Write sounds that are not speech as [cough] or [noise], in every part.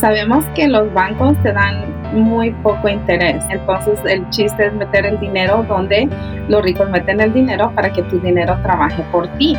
Sabemos que los bancos te dan muy poco interés, entonces el chiste es meter el dinero donde los ricos meten el dinero para que tu dinero trabaje por ti.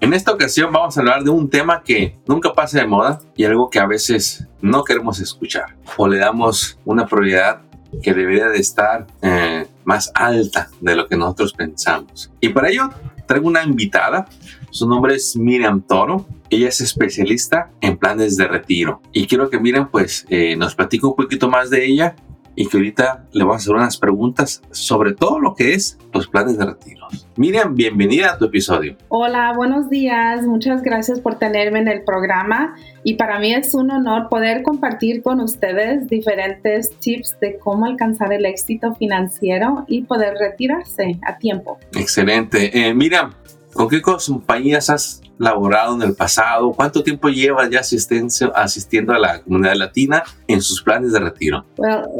En esta ocasión vamos a hablar de un tema que nunca pasa de moda y algo que a veces no queremos escuchar o le damos una prioridad que debería de estar eh, más alta de lo que nosotros pensamos. Y para ello traigo una invitada, su nombre es Miriam Toro, ella es especialista en planes de retiro. Y quiero que Miriam pues eh, nos platique un poquito más de ella y que ahorita le vamos a hacer unas preguntas sobre todo lo que es los planes de retiro. Miriam, bienvenida a tu episodio. Hola, buenos días. Muchas gracias por tenerme en el programa y para mí es un honor poder compartir con ustedes diferentes tips de cómo alcanzar el éxito financiero y poder retirarse a tiempo. Excelente. Eh, Miriam, ¿con qué compañías has laborado en el pasado? ¿Cuánto tiempo llevas ya asistiendo a la comunidad latina en sus planes de retiro?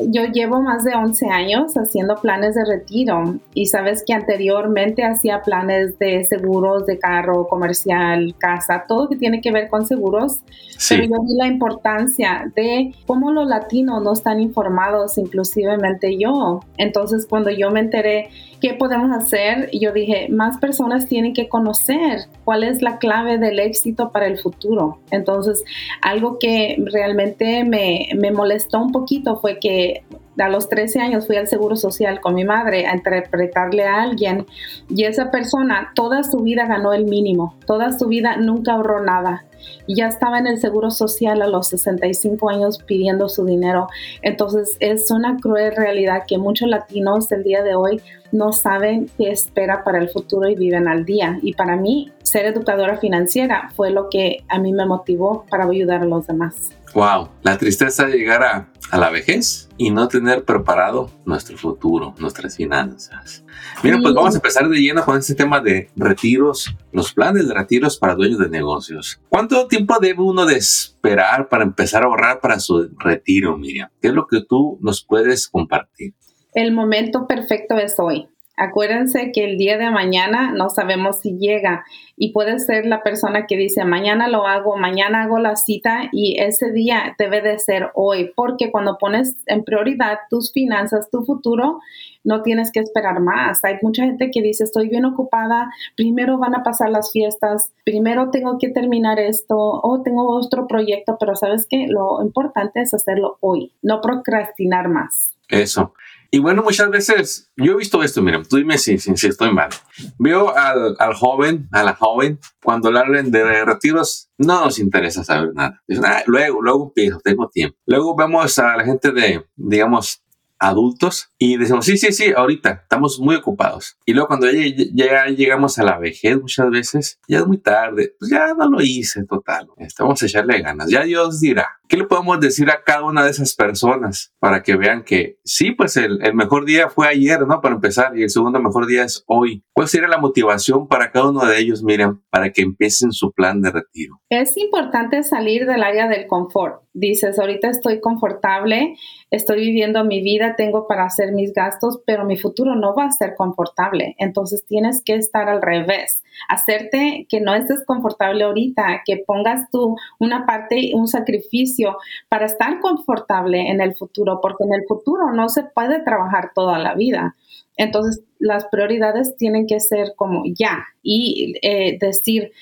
yo llevo más de 11 años haciendo planes de retiro y sabes que anteriormente hacía planes de seguros de carro, comercial, casa, todo que tiene que ver con seguros. Pero yo vi la importancia de cómo los latinos no están informados, inclusivemente yo. Entonces cuando yo me enteré qué podemos hacer, yo dije, más personas tienen que conocer cuál es la clave del éxito para el futuro. Entonces, algo que realmente me, me molestó un poquito fue que a los 13 años fui al Seguro Social con mi madre a interpretarle a alguien y esa persona toda su vida ganó el mínimo, toda su vida nunca ahorró nada y ya estaba en el Seguro Social a los 65 años pidiendo su dinero. Entonces es una cruel realidad que muchos latinos del día de hoy no saben qué espera para el futuro y viven al día. Y para mí, ser educadora financiera fue lo que a mí me motivó para ayudar a los demás. Wow, la tristeza de llegar a, a, la vejez y no tener preparado nuestro futuro, nuestras finanzas. Mira, pues vamos a empezar de lleno con este tema de retiros, los planes de retiros para dueños de negocios. ¿Cuánto tiempo debe uno de esperar para empezar a ahorrar para su retiro, Miriam? ¿Qué es lo que tú nos puedes compartir? El momento perfecto es hoy. Acuérdense que el día de mañana no sabemos si llega y puede ser la persona que dice mañana lo hago, mañana hago la cita y ese día debe de ser hoy porque cuando pones en prioridad tus finanzas, tu futuro, no tienes que esperar más. Hay mucha gente que dice estoy bien ocupada, primero van a pasar las fiestas, primero tengo que terminar esto o tengo otro proyecto, pero sabes que lo importante es hacerlo hoy, no procrastinar más. Eso. Y bueno, muchas veces yo he visto esto, mira, tú dime si, si, estoy mal. Veo al, al, joven, a la joven, cuando le hablan de retiros, no nos interesa saber nada. Dicen, ah, luego, luego empiezo, tengo tiempo. Luego vemos a la gente de, digamos, adultos y decimos, sí, sí, sí, ahorita estamos muy ocupados. Y luego cuando ya, llegamos a la vejez muchas veces, ya es muy tarde, pues ya no lo hice total. Este, vamos a echarle ganas, ya Dios dirá. ¿Qué le podemos decir a cada una de esas personas para que vean que sí, pues el, el mejor día fue ayer, ¿no? Para empezar, y el segundo mejor día es hoy. ¿Cuál sería la motivación para cada uno de ellos, Miriam, para que empiecen su plan de retiro? Es importante salir del área del confort. Dices, ahorita estoy confortable, estoy viviendo mi vida, tengo para hacer mis gastos, pero mi futuro no va a ser confortable. Entonces tienes que estar al revés hacerte que no estés confortable ahorita, que pongas tú una parte, un sacrificio para estar confortable en el futuro, porque en el futuro no se puede trabajar toda la vida. Entonces, las prioridades tienen que ser como ya y eh, decir,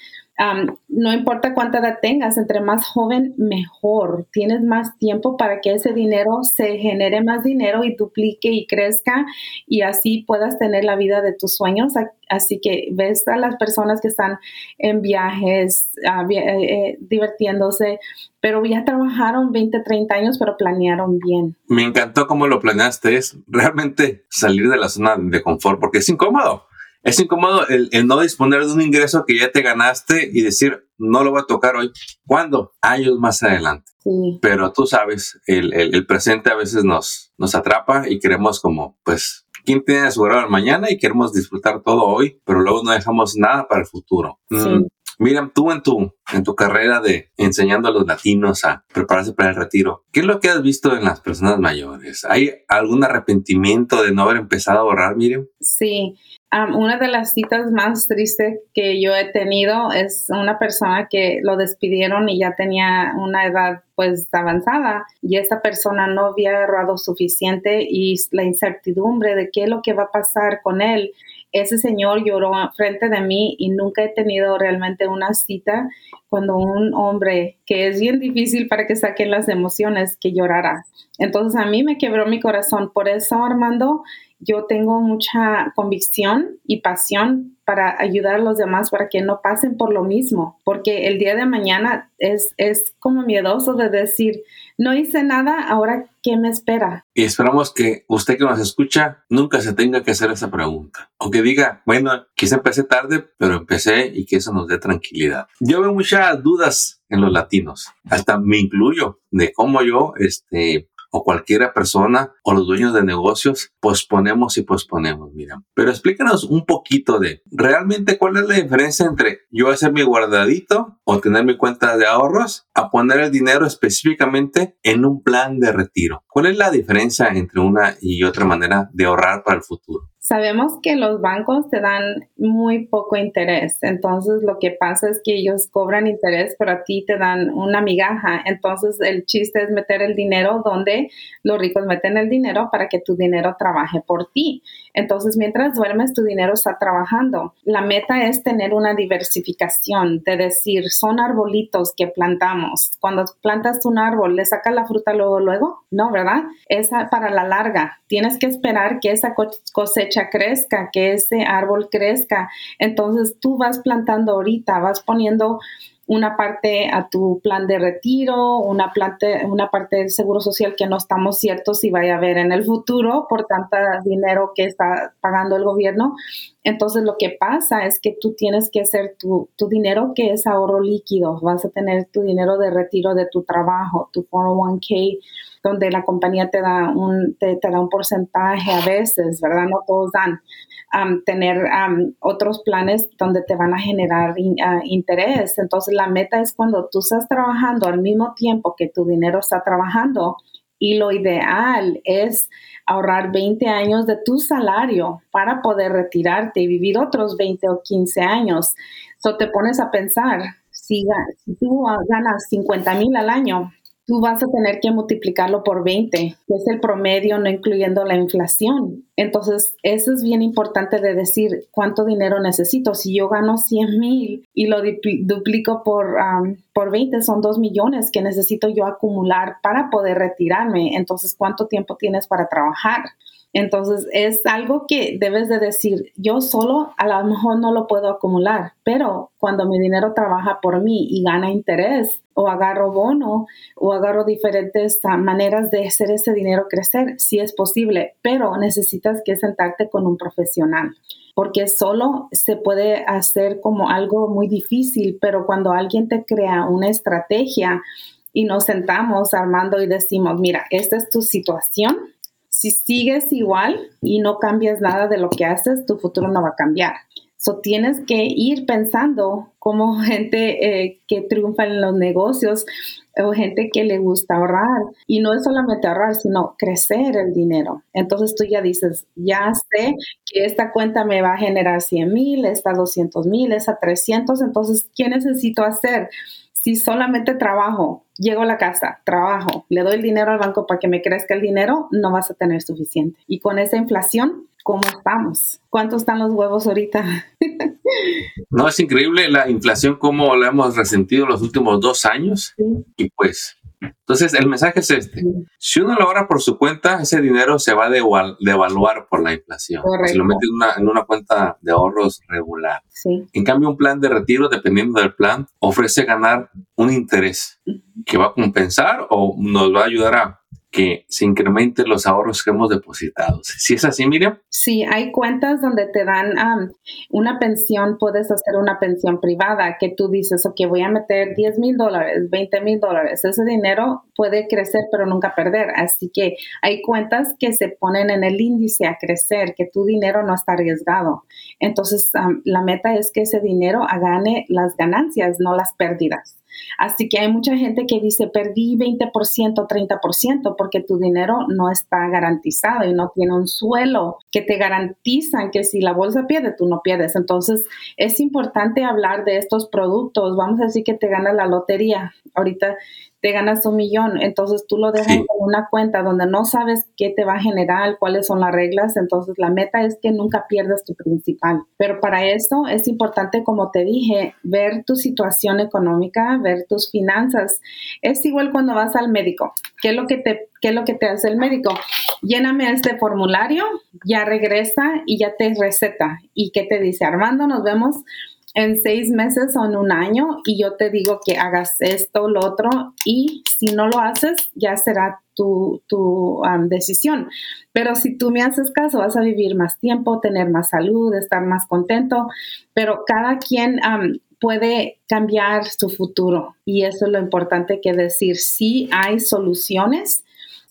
no importa cuánta edad tengas, entre más joven, mejor. Tienes más tiempo para que ese dinero se genere más dinero y duplique y crezca y así puedas tener la vida de tus sueños. Así que ves a las personas que están en viajes, eh, eh, divirtiéndose, pero ya trabajaron 20, 30 años, pero planearon bien. Me encantó cómo lo planeaste. Es realmente salir de la zona de confort porque es incómodo es incómodo el, no disponer de un ingreso que ya te ganaste y decir, no lo voy a tocar hoy. ¿Cuándo? Años más adelante. Sí. Pero tú sabes, el, el, presente a veces nos, nos atrapa y queremos como, pues, ¿Quién tiene asegurado el mañana y queremos disfrutar todo hoy, pero luego no dejamos nada para el futuro? Sí. Mm, Miriam, tú en tu, en tu carrera de enseñando a los latinos a prepararse para el retiro, ¿qué es lo que has visto en las personas mayores? ¿Hay algún arrepentimiento de no haber empezado a ahorrar, Miriam? Sí, um, una de las citas más tristes que yo he tenido es una persona que lo despidieron y ya tenía una edad pues avanzada y esta persona no había ahorrado suficiente y la incertidumbre de qué es lo que va a pasar con él ese señor lloró frente de mí y nunca he tenido realmente una cita cuando un hombre, que es bien difícil para que saquen las emociones, que llorara. Entonces a mí me quebró mi corazón. Por eso, Armando, yo tengo mucha convicción y pasión para ayudar a los demás para que no pasen por lo mismo, porque el día de mañana es, es como miedoso de decir, no hice nada, ahora ¿qué me espera? Y esperamos que usted que nos escucha nunca se tenga que hacer esa pregunta. O que diga, bueno, quizá empecé tarde, pero empecé y que eso nos dé tranquilidad. Yo veo muchas dudas en los latinos, hasta me incluyo, de cómo yo, este, o cualquier persona o los dueños de negocios posponemos y posponemos, mira. Pero explícanos un poquito de realmente cuál es la diferencia entre yo hacer mi guardadito o tener mi cuenta de ahorros a poner el dinero específicamente en un plan de retiro. ¿Cuál es la diferencia entre una y otra manera de ahorrar para el futuro? Sabemos que los bancos te dan muy poco interés, entonces lo que pasa es que ellos cobran interés, pero a ti te dan una migaja. Entonces el chiste es meter el dinero donde los ricos meten el dinero para que tu dinero trabaje por ti. Entonces mientras duermes tu dinero está trabajando. La meta es tener una diversificación, de decir, son arbolitos que plantamos. Cuando plantas un árbol, ¿le sacas la fruta luego, luego? No, ¿verdad? Es para la larga. Tienes que esperar que esa cosecha crezca, que ese árbol crezca. Entonces tú vas plantando ahorita, vas poniendo una parte a tu plan de retiro, una, parte, una parte del seguro social que no estamos ciertos si vaya a haber en el futuro por tanto dinero que está pagando el gobierno. Entonces lo que pasa es que tú tienes que hacer tu, tu dinero que es ahorro líquido, vas a tener tu dinero de retiro de tu trabajo, tu 401k donde la compañía te da un, te, da un porcentaje a veces, ¿verdad? No todos dan. Tener otros planes donde te van a generar ah, interés. Entonces, la meta es cuando tú estás trabajando al mismo tiempo que tu dinero está trabajando y lo ideal es ahorrar 20 años de tu salario para poder retirarte y vivir otros 20 o 15 años. So te pones a pensar, si, si tú ganas 50 mil al año, tú vas a tener que multiplicarlo por 20, que es el promedio, no incluyendo la inflación. Entonces, eso es bien importante de decir cuánto dinero necesito. Si yo gano 100 mil y lo duplico por, por 20, son 2 millones que necesito yo acumular para poder retirarme. Entonces, ¿cuánto tiempo tienes para trabajar? Entonces es algo que debes de decir, yo solo a lo mejor no lo puedo acumular, pero cuando mi dinero trabaja por mí y gana interés o agarro bono o agarro diferentes ah, maneras de hacer ese dinero crecer, sí es posible, pero necesitas que sentarte con un profesional porque solo se puede hacer como algo muy difícil, pero cuando alguien te crea una estrategia y nos sentamos armando y decimos, mira, esta es tu situación, si sigues igual y no cambias nada de lo que haces, tu futuro no va a cambiar. So, tienes que ir pensando como [laughs] gente eh, que triunfa en los negocios o gente que le gusta ahorrar. Y no es solamente ahorrar, sino crecer el dinero. Entonces tú ya dices, ya sé que esta cuenta me va a generar 100 mil, esta 200 mil, esa 300. Entonces, ¿qué necesito hacer? si solamente trabajo, llego a la casa, trabajo, le doy el dinero al banco para que me crezca el dinero, no vas a tener suficiente. Y con esa inflación, ¿cómo estamos? ¿Cuántos están los huevos ahorita? [laughs] no, es increíble la inflación, como la hemos resentido los últimos dos años. Y pues entonces, el mensaje es este. Si uno lo ahorra por su cuenta, ese dinero se va a devaluar por la inflación. Si lo mete en una, cuenta de ahorros regular. En cambio, un plan de retiro, dependiendo del plan, ofrece ganar un interés que va a compensar o nos va a ayudar a que se incrementen los ahorros que hemos depositado. ¿Sí es así, Miriam? Sí, hay cuentas donde te dan una pensión, puedes hacer una pensión privada que tú dices, ok, voy a meter 10 mil dólares, 20 mil dólares. Ese dinero puede crecer pero nunca perder. Así que hay cuentas que se ponen en el índice a crecer, que tu dinero no está arriesgado. Entonces, la meta es que ese dinero gane las ganancias, no las pérdidas. Así que hay mucha gente que dice, perdí 20%, 30%, porque tu dinero no está garantizado y no tiene un suelo que te garantizan que si la bolsa pierde, tú no pierdes. Entonces, es importante hablar de estos productos. Vamos a decir que te ganas la lotería. Ahorita te ganas un millón, entonces tú lo dejas en una cuenta donde no sabes qué te va a generar, cuáles son las reglas, entonces la meta es que nunca pierdas tu principal. Pero para eso es importante, como te dije, ver tu situación económica, ver tus finanzas. Es igual cuando vas al médico. ¿Qué es lo que te, qué es lo que te hace el médico? Lléname este formulario, ya regresa y ya te receta. ¿Y qué te dice? Armando, nos vemos en seis meses o en un año y yo te digo que hagas esto, lo otro y si no lo haces ya será tu, tu decisión. Pero si tú me haces caso vas a vivir más tiempo, tener más salud, estar más contento, pero cada quien puede cambiar su futuro y eso es lo importante que decir. Si hay soluciones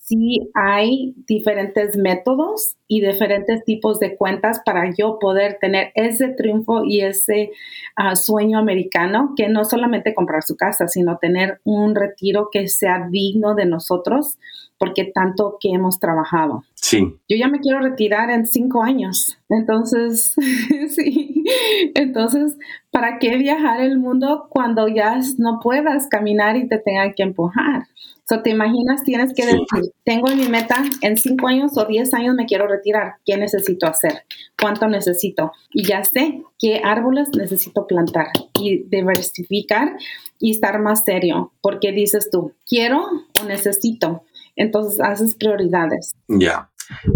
sí hay diferentes métodos y diferentes tipos de cuentas para yo poder tener ese triunfo y ese ah, sueño americano, que no solamente comprar su casa, sino tener un retiro que sea digno de nosotros, porque tanto que hemos trabajado. Sí. Yo ya me quiero retirar en cinco años. Entonces, [laughs] sí. Entonces, ¿para qué viajar el mundo cuando ya no puedas caminar y te tengan que empujar? So, ¿Te imaginas? Tienes que decir, tengo mi meta, en cinco años o diez años me quiero retirar. ¿Qué necesito hacer? ¿Cuánto necesito? Y ya sé qué árboles necesito plantar y diversificar y estar más serio. Porque dices tú, ¿quiero o necesito? Entonces haces prioridades. Ya.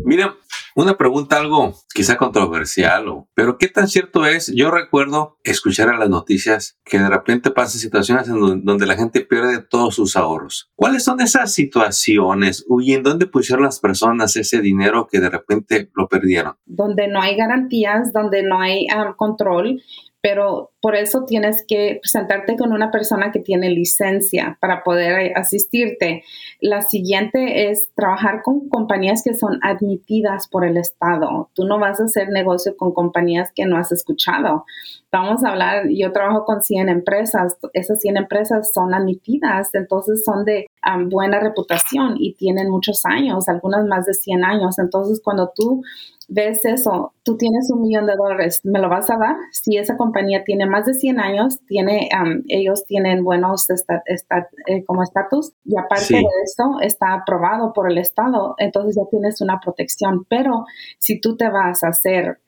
Mira, una pregunta algo quizá controversial, pero ¿qué tan cierto es? Yo recuerdo escuchar en las noticias que de repente pasan situaciones en donde, la gente pierde todos sus ahorros. ¿Cuáles son esas situaciones? ¿Y en dónde pusieron las personas ese dinero que de repente lo perdieron? Donde no hay garantías, donde no hay ah, control pero por eso tienes que presentarte con una persona que tiene licencia para poder asistirte. La siguiente es trabajar con compañías que son admitidas por el Estado. Tú no vas a hacer negocio con compañías que no has escuchado. Vamos a hablar, yo trabajo con 100 empresas, esas 100 empresas son admitidas, entonces son de buena reputación y tienen muchos años, algunas más de 100 años. Entonces, cuando tú ves eso, tú tienes un millón de dólares, ¿me lo vas a dar? Si esa compañía tiene más de 100 años, tiene, ellos tienen buenos eh, como estatus y aparte de eso está aprobado por el Estado, entonces ya tienes una protección. Pero si tú te vas a hacer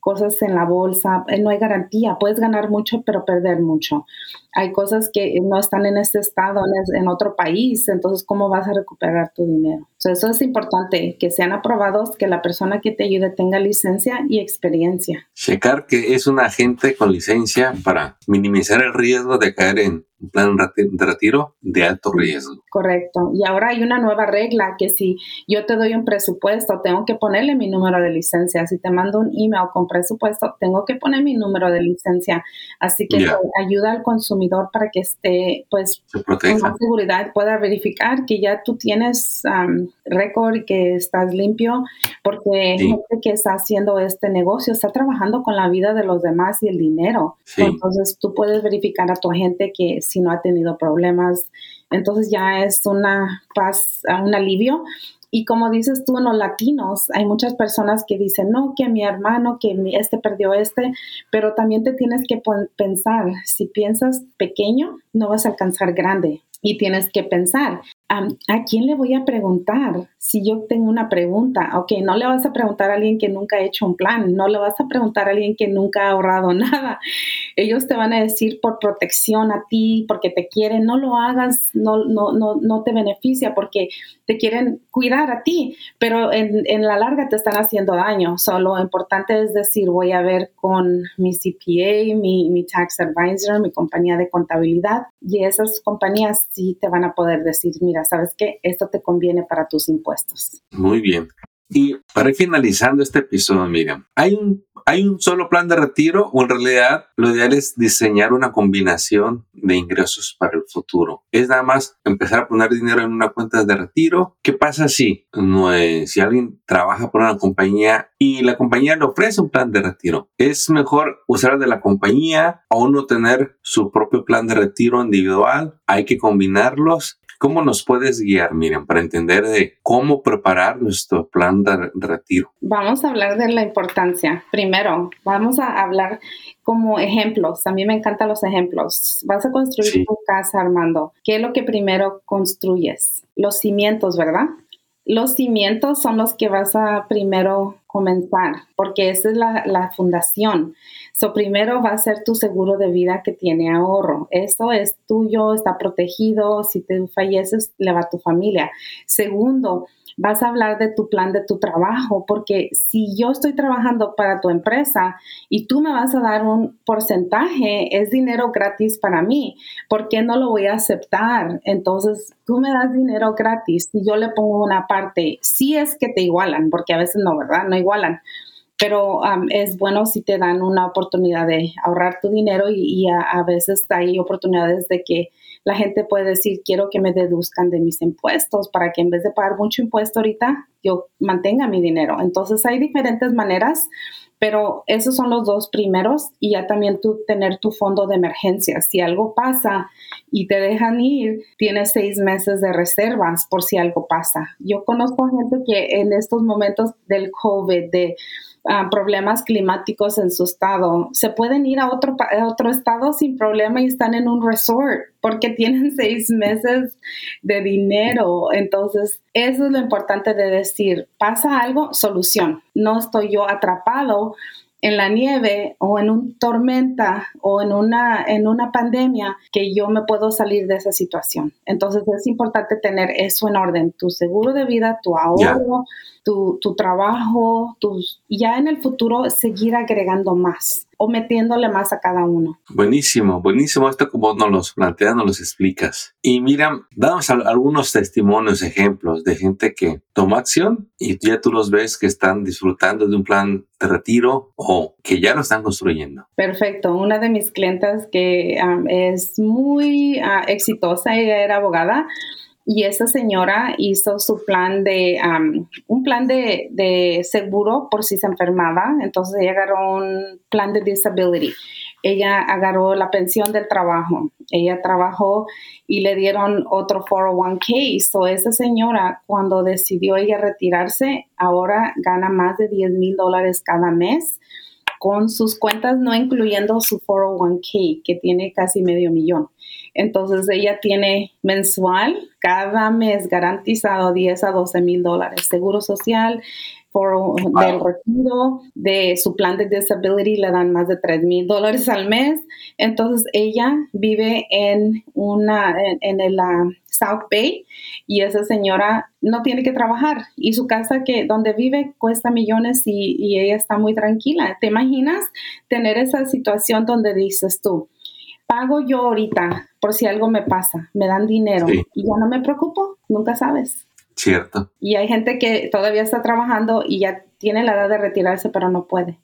cosas en la bolsa, eh, no hay garantía, puedes ganar mucho pero perder mucho hay cosas que no están en este estado, en, otro país, entonces ¿cómo vas a recuperar tu dinero? eso es importante, que sean aprobados, que la persona que te ayude tenga licencia y experiencia. Checar que es un agente con licencia para minimizar el riesgo de caer en un plan de retiro de alto riesgo. Correcto. Y ahora hay una nueva regla que si yo te doy un presupuesto, tengo que ponerle mi número de licencia. Si te mando un email con presupuesto, tengo que poner mi número de licencia. Así que ayuda al consumidor para que esté, pues, con más seguridad, pueda verificar que ya tú tienes récord y que estás limpio, porque gente que está haciendo este negocio está trabajando con la vida de los demás y el dinero. Entonces, tú puedes verificar a tu agente que si no ha tenido problemas. Entonces ya es una paz, un alivio. Y como dices tú, en los latinos hay muchas personas que dicen, no, que mi hermano, que este perdió este, pero también te tienes que pensar, si piensas pequeño, no vas a alcanzar grande. Y tienes que pensar, ¿a quién le voy a preguntar si yo tengo una pregunta? Ok, no le vas a preguntar a alguien que nunca ha hecho un plan, no le vas a preguntar a alguien que nunca ha ahorrado [laughs] nada. Ellos te van a decir por protección a ti, porque te quieren, no lo hagas, no, no, no, no te beneficia porque te quieren cuidar a ti, pero en, en la larga te están haciendo daño. Solo lo importante es decir, voy a ver con mi CPA, mi, mi tax advisor, mi compañía de contabilidad, y esas compañías sí te van a poder decir, mira, sabes qué, esto te conviene para tus impuestos. Muy bien. Y para ir finalizando este episodio, Miriam, ¿hay un, ¿hay un solo plan de retiro o en realidad lo ideal es diseñar una combinación de ingresos para el futuro? ¿Es nada más empezar a poner dinero en una cuenta de retiro? ¿Qué pasa si, no, si alguien trabaja por una compañía y la compañía le ofrece un plan de retiro? ¿Es mejor usar de la compañía o uno tener su propio plan de retiro individual? ¿Hay que combinarlos? ¿Cómo nos puedes guiar, Miriam, para entender de cómo preparar nuestro plan de retiro? Vamos a hablar de la importancia. Primero, vamos a hablar como ejemplos. A mí me encantan los ejemplos. Vas a construir tu casa, Armando. ¿Qué es lo que primero construyes? Los cimientos, ¿verdad? Los cimientos son los que vas a primero comenzar, porque esa es la, la fundación. So, primero va a ser tu seguro de vida que tiene ahorro. Eso es tuyo, está protegido. Si te falleces, le va a tu familia. Segundo, vas a hablar de tu plan de tu trabajo, porque si yo estoy trabajando para tu empresa y tú me vas a dar un porcentaje, es dinero gratis para mí. ¿Por qué no lo voy a aceptar? Entonces, tú me das dinero gratis y yo le pongo una parte. Si es que te igualan, porque a veces no, ¿verdad? No igualan pero es bueno si te dan una oportunidad de ahorrar tu dinero y, a, veces hay oportunidades de que la gente puede decir, quiero que me deduzcan de mis impuestos para que en vez de pagar mucho impuesto ahorita, yo mantenga mi dinero. Entonces hay diferentes maneras, pero esos son los dos primeros y ya también tú tener tu fondo de emergencia. Si algo pasa y te dejan ir, tienes seis meses de reservas por si algo pasa. Yo conozco gente que en estos momentos del COVID, de problemas climáticos en su estado, se pueden ir a otro, a otro estado sin problema y están en un resort porque [laughs] tienen seis meses de dinero. Entonces, eso es lo importante de decir, pasa algo, solución. No estoy yo atrapado en la nieve o en una tormenta o en una, en una pandemia que yo me puedo salir de esa situación. Entonces es importante tener eso en orden, tu seguro de vida, tu ahorro, tu, tu, trabajo, tus, ya en el futuro seguir agregando más o metiéndole más a cada uno. Buenísimo, buenísimo esto como nos los planteas, nos los explicas. Y mira, damos algunos testimonios, ejemplos de gente que toma acción y ya tú los ves que están disfrutando de un plan de retiro o que ya lo están construyendo. Perfecto. Una de mis clientas que es muy ah, exitosa, ella era abogada, y esa señora hizo su plan de, un plan de, de, seguro por si se enfermaba, entonces ella agarró un plan de disability. Ella agarró la pensión del trabajo, ella trabajó y le dieron otro 401k. So esa señora cuando decidió ella retirarse, ahora gana más de 10 mil dólares cada mes con sus cuentas, no incluyendo su 401k, que tiene casi medio millón. Entonces ella tiene mensual, cada mes garantizado 10 a 12 mil dólares. Seguro social, por del retiro, de su plan de disability le dan más de 3 mil dólares al mes. Entonces ella vive en una, en, el South Bay y esa señora no tiene que trabajar y su casa que donde vive cuesta millones y, y ella está muy tranquila. ¿Te imaginas tener esa situación donde dices tú, pago yo ahorita por si algo me pasa, me dan dinero y ya no me preocupo, nunca sabes. Cierto. Y hay gente que todavía está trabajando y ya tiene la edad de retirarse, pero no puede.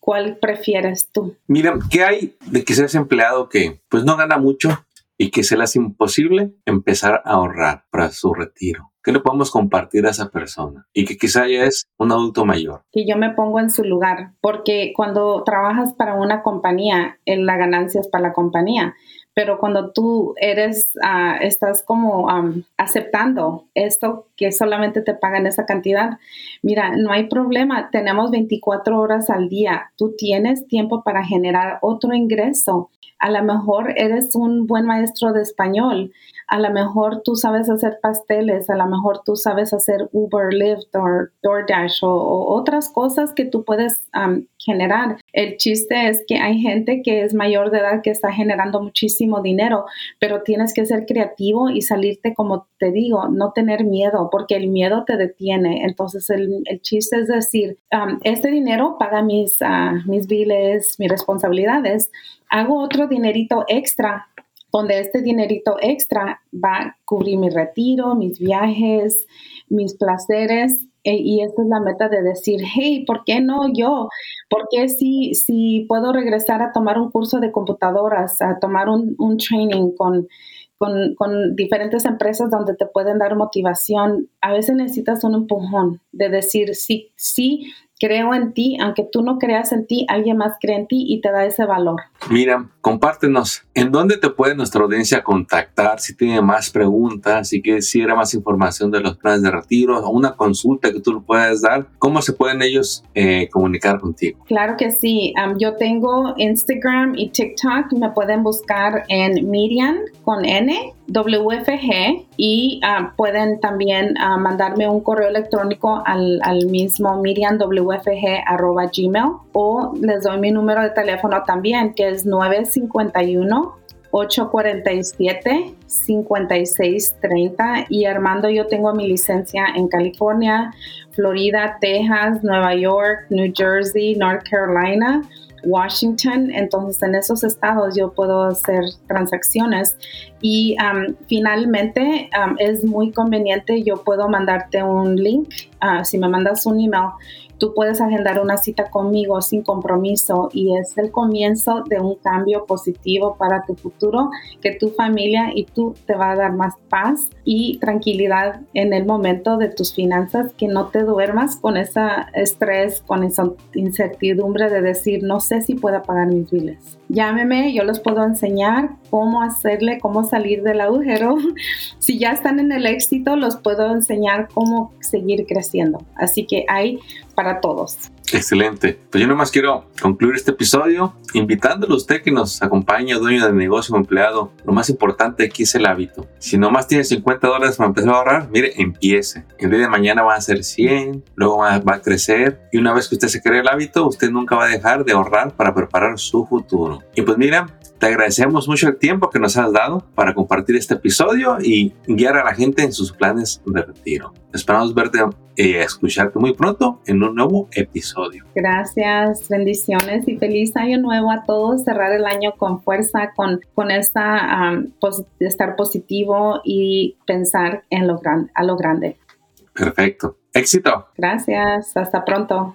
¿Cuál prefieres tú? Mira, ¿qué hay de que seas empleado que pues no gana mucho y que se le hace imposible empezar a ahorrar para su retiro? ¿Qué le podemos compartir a esa persona? Y que quizá ya es un adulto mayor. Que yo me pongo en su lugar, porque cuando trabajas para una compañía, la ganancia es para la compañía pero cuando tú eres, ah, estás como aceptando esto que solamente te pagan esa cantidad, mira, no hay problema, tenemos 24 horas al día, tú tienes tiempo para generar otro ingreso. A lo mejor eres un buen maestro de español, a lo mejor tú sabes hacer pasteles, a lo mejor tú sabes hacer Uber, Lyft o DoorDash o, otras cosas que tú puedes generar. El chiste es que hay gente que es mayor de edad que está generando muchísimo dinero, pero tienes que ser creativo y salirte, como te digo, no tener miedo, porque el miedo te detiene. Entonces el, chiste es decir, este dinero paga mis, uh, mis biles, mis responsabilidades, hago otro dinerito extra donde este dinerito extra va a cubrir mi retiro, mis viajes, mis placeres e, y esta es la meta de decir, hey, ¿por qué no yo? ¿Por qué si, si puedo regresar a tomar un curso de computadoras, a tomar un, un training con, con, con, diferentes empresas donde te pueden dar motivación? A veces necesitas un empujón de decir, sí, sí, creo en ti, aunque tú no creas en ti, alguien más cree en ti y te da ese valor. Mira, compártenos, ¿en dónde te puede nuestra audiencia contactar si tiene más preguntas, si quisiera más información de los planes de retiro o una consulta que tú le puedas dar? ¿Cómo se pueden ellos eh, comunicar contigo? Claro que sí, yo tengo Instagram y TikTok, me pueden buscar en Miriam con N WFG y ah, pueden también uh, mandarme un correo electrónico al, al mismo miriamwfg.gmail o les doy mi número de teléfono también que es 951 847 5630 y Armando yo tengo mi licencia en California, Florida, Texas, Nueva York, New Jersey, North Carolina Washington, entonces en esos estados yo puedo hacer transacciones. Y um, finalmente um, es muy conveniente, yo puedo mandarte un link, uh, si me mandas un email, tú puedes agendar una cita conmigo sin compromiso y es el comienzo de un cambio positivo para tu futuro, que tu familia y tú te va a dar más paz y tranquilidad en el momento de tus finanzas, que no te duermas con ese estrés, con esa incertidumbre de decir, no sé si pueda pagar mis biles. Llámeme, yo les puedo enseñar cómo hacerle, cómo salir del agujero. [laughs] si ya están en el éxito, los puedo enseñar cómo seguir creciendo. Así que hay para todos. Excelente. Pues yo nomás quiero concluir este episodio invitándolo a usted que nos acompañe, dueño de negocio o empleado. Lo más importante aquí es el hábito. Si nomás tiene 50 dólares para empezar a ahorrar, mire, empiece. El día de mañana va a ser 100, luego va, a crecer y una vez que usted se cree el hábito, usted nunca va a dejar de ahorrar para preparar su futuro. Y pues mira, te agradecemos mucho el tiempo que nos has dado para compartir este episodio y guiar a la gente en sus planes de retiro. Esperamos verte y eh, escucharte muy pronto en un nuevo episodio. Gracias, bendiciones y feliz año nuevo a todos. Cerrar el año con fuerza, con, con esta estar positivo y pensar en lo grande, a lo grande. Perfecto. Éxito. Gracias. Hasta pronto.